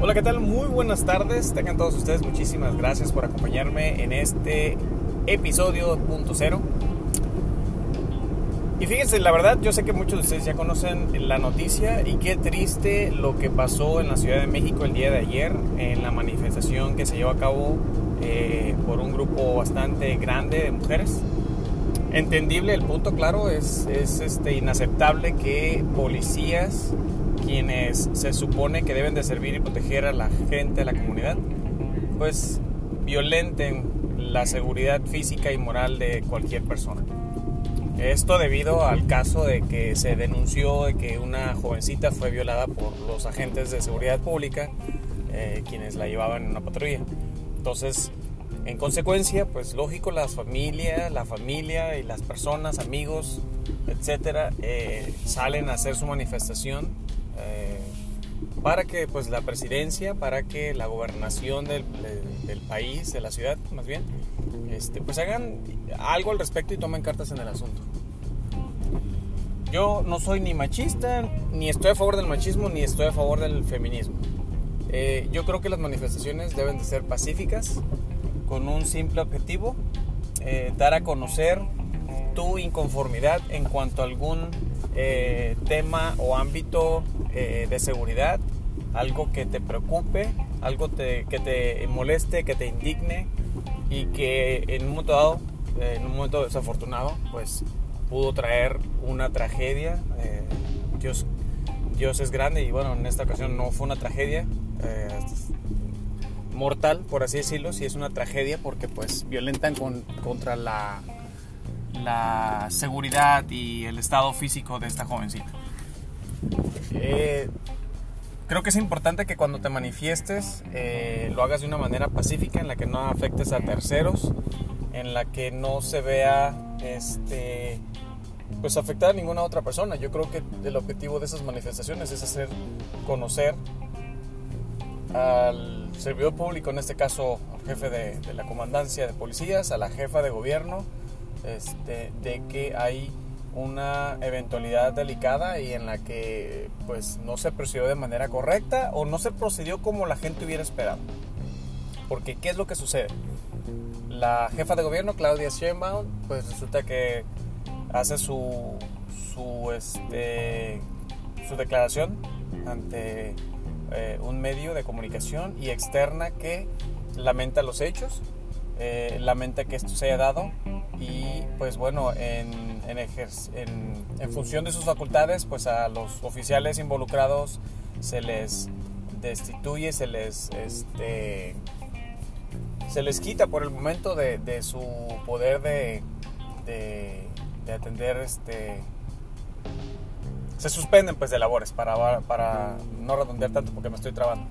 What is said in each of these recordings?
Hola, ¿qué tal? Muy buenas tardes. Tengan todos ustedes muchísimas gracias por acompañarme en este episodio punto cero. Y fíjense, la verdad, yo sé que muchos de ustedes ya conocen la noticia y qué triste lo que pasó en la Ciudad de México el día de ayer en la manifestación que se llevó a cabo eh, por un grupo bastante grande de mujeres. Entendible el punto, claro, es, es este, inaceptable que policías quienes se supone que deben de servir y proteger a la gente, a la comunidad, pues violenten la seguridad física y moral de cualquier persona. Esto debido al caso de que se denunció de que una jovencita fue violada por los agentes de seguridad pública, eh, quienes la llevaban en una patrulla. Entonces, en consecuencia, pues lógico, las familias, la familia y las personas, amigos, etcétera, eh, salen a hacer su manifestación eh, para que pues la presidencia, para que la gobernación del, país, de la ciudad más bien, este, pues hagan algo al respecto y tomen cartas en el asunto. Yo no soy ni machista, ni estoy a favor del machismo, ni estoy a favor del feminismo. Eh, yo creo que las manifestaciones deben de ser pacíficas, con un simple objetivo, eh, dar a conocer tu inconformidad en cuanto a algún eh, tema o ámbito eh, de seguridad, algo que te preocupe, algo te, que te moleste, que te indigne y que en un momento dado, eh, en un momento desafortunado, pues pudo traer una tragedia. Eh, Dios, Dios es grande y bueno, en esta ocasión no fue una tragedia mortal, por así decirlo, si es una tragedia porque pues violentan con, contra la, la seguridad y el estado físico de esta jovencita. Eh, creo que es importante que cuando te manifiestes eh, lo hagas de una manera pacífica, en la que no afectes a terceros, en la que no se vea este, pues afectar a ninguna otra persona. Yo creo que el objetivo de esas manifestaciones es hacer conocer al servidor público, en este caso al jefe de, la comandancia de policías, a la jefa de gobierno, este, de que hay una eventualidad delicada y en la que pues no se procedió de manera correcta o no se procedió como la gente hubiera esperado. Porque ¿qué es lo que sucede? La jefa de gobierno, Claudia Sheinbaum, pues resulta que hace su, su, este, su declaración ante eh, un medio de comunicación y externa que lamenta los hechos, eh, lamenta que esto se haya dado y pues bueno, en, en, función de sus facultades, pues a los oficiales involucrados se les destituye, se les, este, se les quita por el momento de, su poder de, de, de, atender, este, se suspenden pues de labores para, para no redondear tanto porque me estoy trabando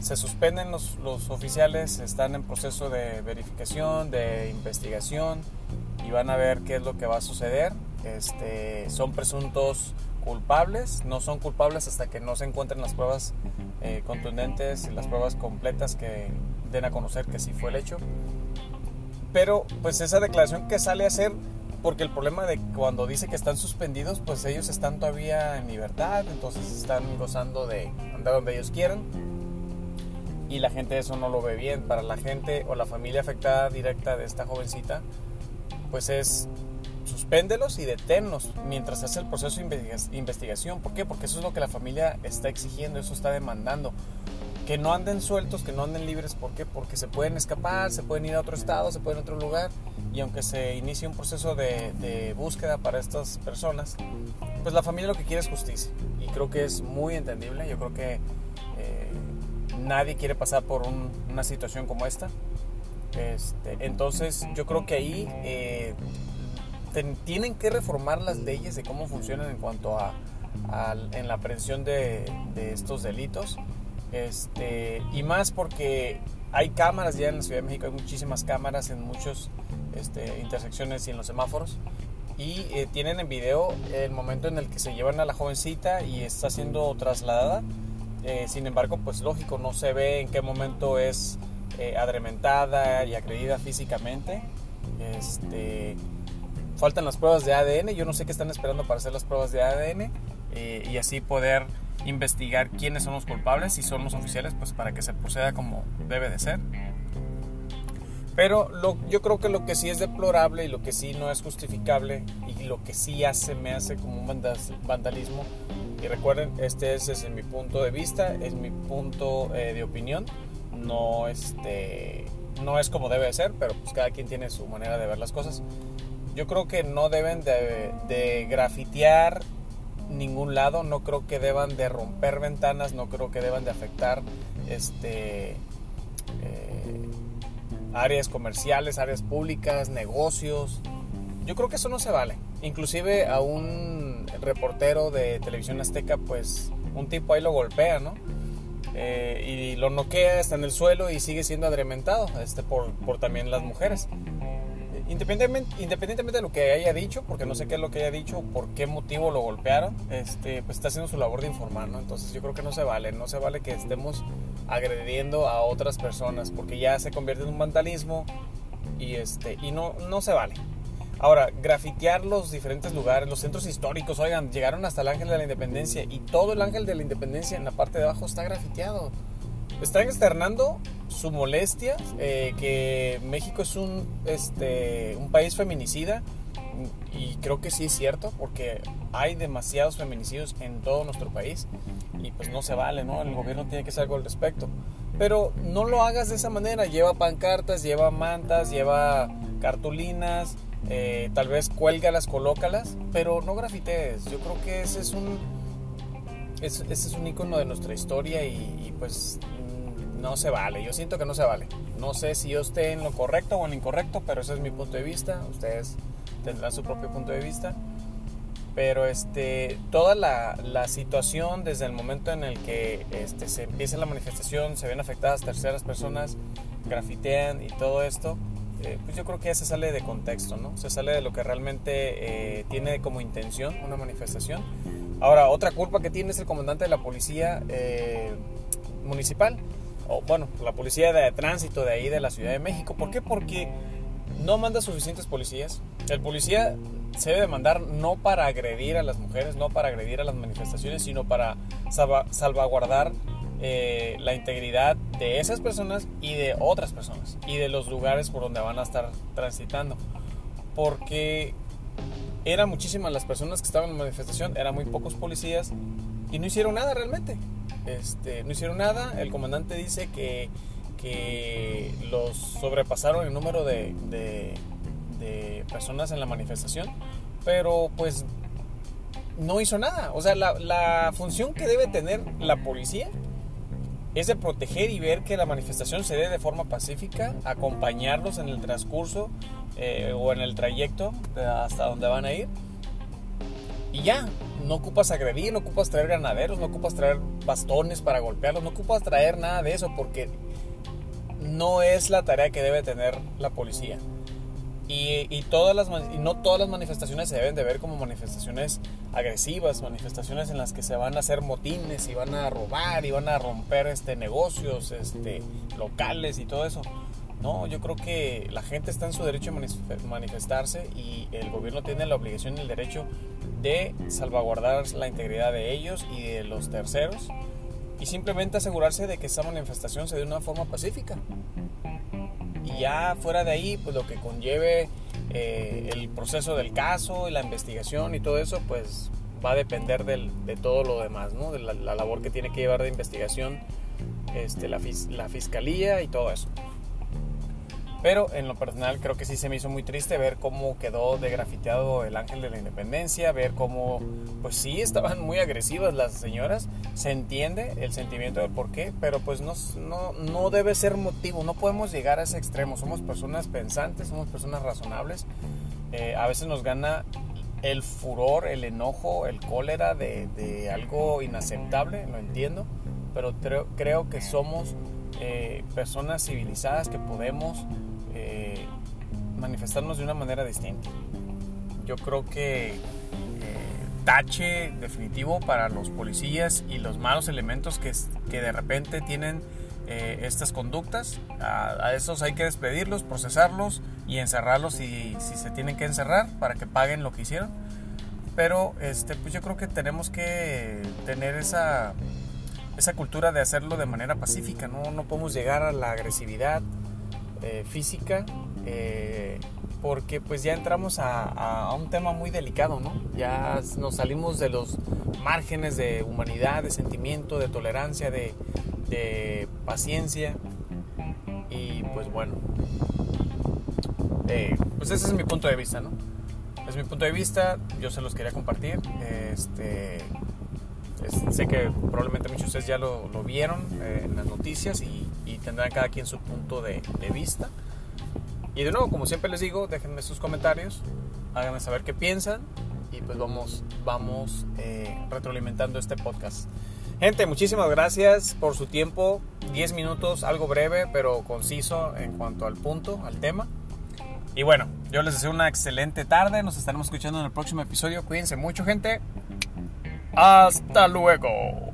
se suspenden los, los, oficiales, están en proceso de verificación, de investigación y van a ver qué es lo que va a suceder. Este, son presuntos culpables, no son culpables hasta que no se encuentren las pruebas eh, contundentes las pruebas completas que den a conocer que sí fue el hecho. Pero pues esa declaración que sale a hacer, porque el problema de cuando dice que están suspendidos, pues ellos están todavía en libertad, entonces están gozando de andar donde ellos quieran y la gente eso no lo ve bien. Para la gente o la familia afectada directa de esta jovencita, pues es suspéndelos y deténlos mientras hace el proceso de investigación. ¿Por qué? Porque eso es lo que la familia está exigiendo, eso está demandando. Que no anden sueltos, que no anden libres. ¿Por qué? Porque se pueden escapar, se pueden ir a otro estado, se pueden ir a otro lugar. Y aunque se inicie un proceso de, búsqueda para estas personas, pues la familia lo que quiere es justicia. Y creo que es muy entendible. Yo creo que eh, nadie quiere pasar por un, una situación como esta. Este, entonces yo creo que ahí eh, tienen que reformar las leyes de cómo funcionan en cuanto a, en la prevención de, de, estos delitos. Este, y más porque hay cámaras ya en la Ciudad de México, hay muchísimas cámaras en muchas este, intersecciones y en los semáforos. Y eh, tienen en video el momento en el que se llevan a la jovencita y está siendo trasladada eh, sin embargo, pues lógico, no se ve en qué momento es eh, adrementada y agredida físicamente. Este, faltan las pruebas de ADN, yo no sé qué están esperando para hacer las pruebas de ADN eh, y así poder investigar quiénes son los culpables, si son los oficiales, pues para que se proceda como debe de ser. Pero lo, yo creo que lo que sí es deplorable y lo que sí no es justificable y lo que sí hace, me hace como un vandalismo, y recuerden, este es desde mi punto de vista, es mi punto eh, de opinión, no, este, no es como debe ser, pero pues cada quien tiene su manera de ver las cosas. Yo creo que no deben de, de grafitear ningún lado, no creo que deban de romper ventanas, no creo que deban de afectar este, eh, áreas comerciales, áreas públicas, negocios. Yo creo que eso no se vale. Inclusive a un reportero de televisión azteca, pues un tipo ahí lo golpea, ¿no? Eh, y lo noquea, está en el suelo y sigue siendo adrementado este, por, por también las mujeres. Independientemente, de lo que haya dicho, porque no sé qué es lo que haya dicho, por qué motivo lo golpearon, este, pues está haciendo su labor de informar, ¿no? Entonces yo creo que no se vale, no se vale que estemos agrediendo a otras personas, porque ya se convierte en un vandalismo y, este, y no, no se vale. Ahora, grafitear los diferentes lugares, los centros históricos, oigan, llegaron hasta el Ángel de la Independencia y todo el Ángel de la Independencia en la parte de abajo está grafiteado. Están externando su molestia, eh, que México es un, este, un país feminicida, y creo que sí es cierto, porque hay demasiados feminicidios en todo nuestro país, y pues no se vale, ¿no? El gobierno tiene que hacer algo al respecto. Pero no lo hagas de esa manera, lleva pancartas, lleva mantas, lleva cartulinas, eh, tal vez cuélgalas, colócalas, pero no grafitees. Yo creo que ese es un, ese, es un icono de nuestra historia y, y pues no se vale. Yo siento que no se vale. No sé si yo esté en lo correcto o en lo incorrecto, pero ese es mi punto de vista. Ustedes tendrán su propio punto de vista. Pero este, toda la, situación desde el momento en el que este, se empieza la manifestación, se ven afectadas terceras personas, grafitean y todo esto, eh, pues yo creo que ya se sale de contexto, ¿no? Se sale de lo que realmente eh, tiene como intención una manifestación. Ahora, otra culpa que tiene es el comandante de la policía eh, municipal o bueno, la policía de tránsito de ahí de la Ciudad de México. ¿Por qué? Porque no manda suficientes policías. El policía se debe mandar no para agredir a las mujeres, no para agredir a las manifestaciones, sino para salvaguardar eh, la integridad de esas personas y de otras personas y de los lugares por donde van a estar transitando. Porque eran muchísimas las personas que estaban en la manifestación, eran muy pocos policías y no hicieron nada realmente. Este, no hicieron nada. El comandante dice que, que los sobrepasaron el número de, de, personas en la manifestación, pero pues no hizo nada. O sea, la, la, función que debe tener la policía es de proteger y ver que la manifestación se dé de forma pacífica, acompañarlos en el transcurso eh, o en el trayecto hasta donde van a ir. Y ya, no ocupas agredir, no ocupas traer granaderos, no ocupas traer bastones para golpearlos, no ocupas traer nada de eso porque no es la tarea que debe tener la policía. Y, todas las, y no todas las manifestaciones se deben de ver como manifestaciones agresivas, manifestaciones en las que se van a hacer motines y van a robar y van a romper este, negocios este, locales y todo eso. No, yo creo que la gente está en su derecho a manifestarse y el gobierno tiene la obligación y el derecho de salvaguardar la integridad de ellos y de los terceros y simplemente asegurarse de que esa manifestación se dé de una forma pacífica. Y ya fuera de ahí, pues lo que conlleve eh, el proceso del caso y la investigación y todo eso, pues va a depender de todo lo demás, ¿no? de la, labor que tiene que llevar de investigación este, la, la fiscalía y todo eso. Pero en lo personal creo que sí se me hizo muy triste ver cómo quedó degrafiteado el ángel de la independencia, ver cómo, pues sí, estaban muy agresivas las señoras. Se entiende el sentimiento del por qué, pero pues no, no, no debe ser motivo, no podemos llegar a ese extremo. Somos personas pensantes, somos personas razonables. Eh, a veces nos gana el furor, el enojo, el cólera de, de algo inaceptable, lo entiendo, pero creo, creo que somos eh, personas civilizadas que podemos manifestarnos de una manera distinta. Yo creo que eh, tache definitivo para los policías y los malos elementos que, que de repente tienen estas conductas. A, a, esos hay que despedirlos, procesarlos y encerrarlos si, si se tienen que encerrar para que paguen lo que hicieron. Pero este, pues yo creo que tenemos que tener esa, esa cultura de hacerlo de manera pacífica, no, no podemos llegar a la agresividad eh, física eh, porque pues ya entramos a, un tema muy delicado, ¿no? Ya nos salimos de los márgenes de humanidad, de sentimiento, de tolerancia, de, paciencia y pues bueno, eh, pues ese es mi punto de vista, ¿no? Es mi punto de vista, yo se los quería compartir. Este, sé que probablemente muchos de ustedes ya lo, lo vieron en las noticias y, y, tendrán cada quien su punto de, vista. Y de nuevo, como siempre les digo, déjenme sus comentarios, háganme saber qué piensan y pues vamos, vamos eh, retroalimentando este podcast. Gente, muchísimas gracias por su tiempo. 10 minutos, algo breve, pero conciso en cuanto al punto, al tema. Y bueno, yo les deseo una excelente tarde. Nos estaremos escuchando en el próximo episodio. Cuídense mucho, gente. Hasta luego.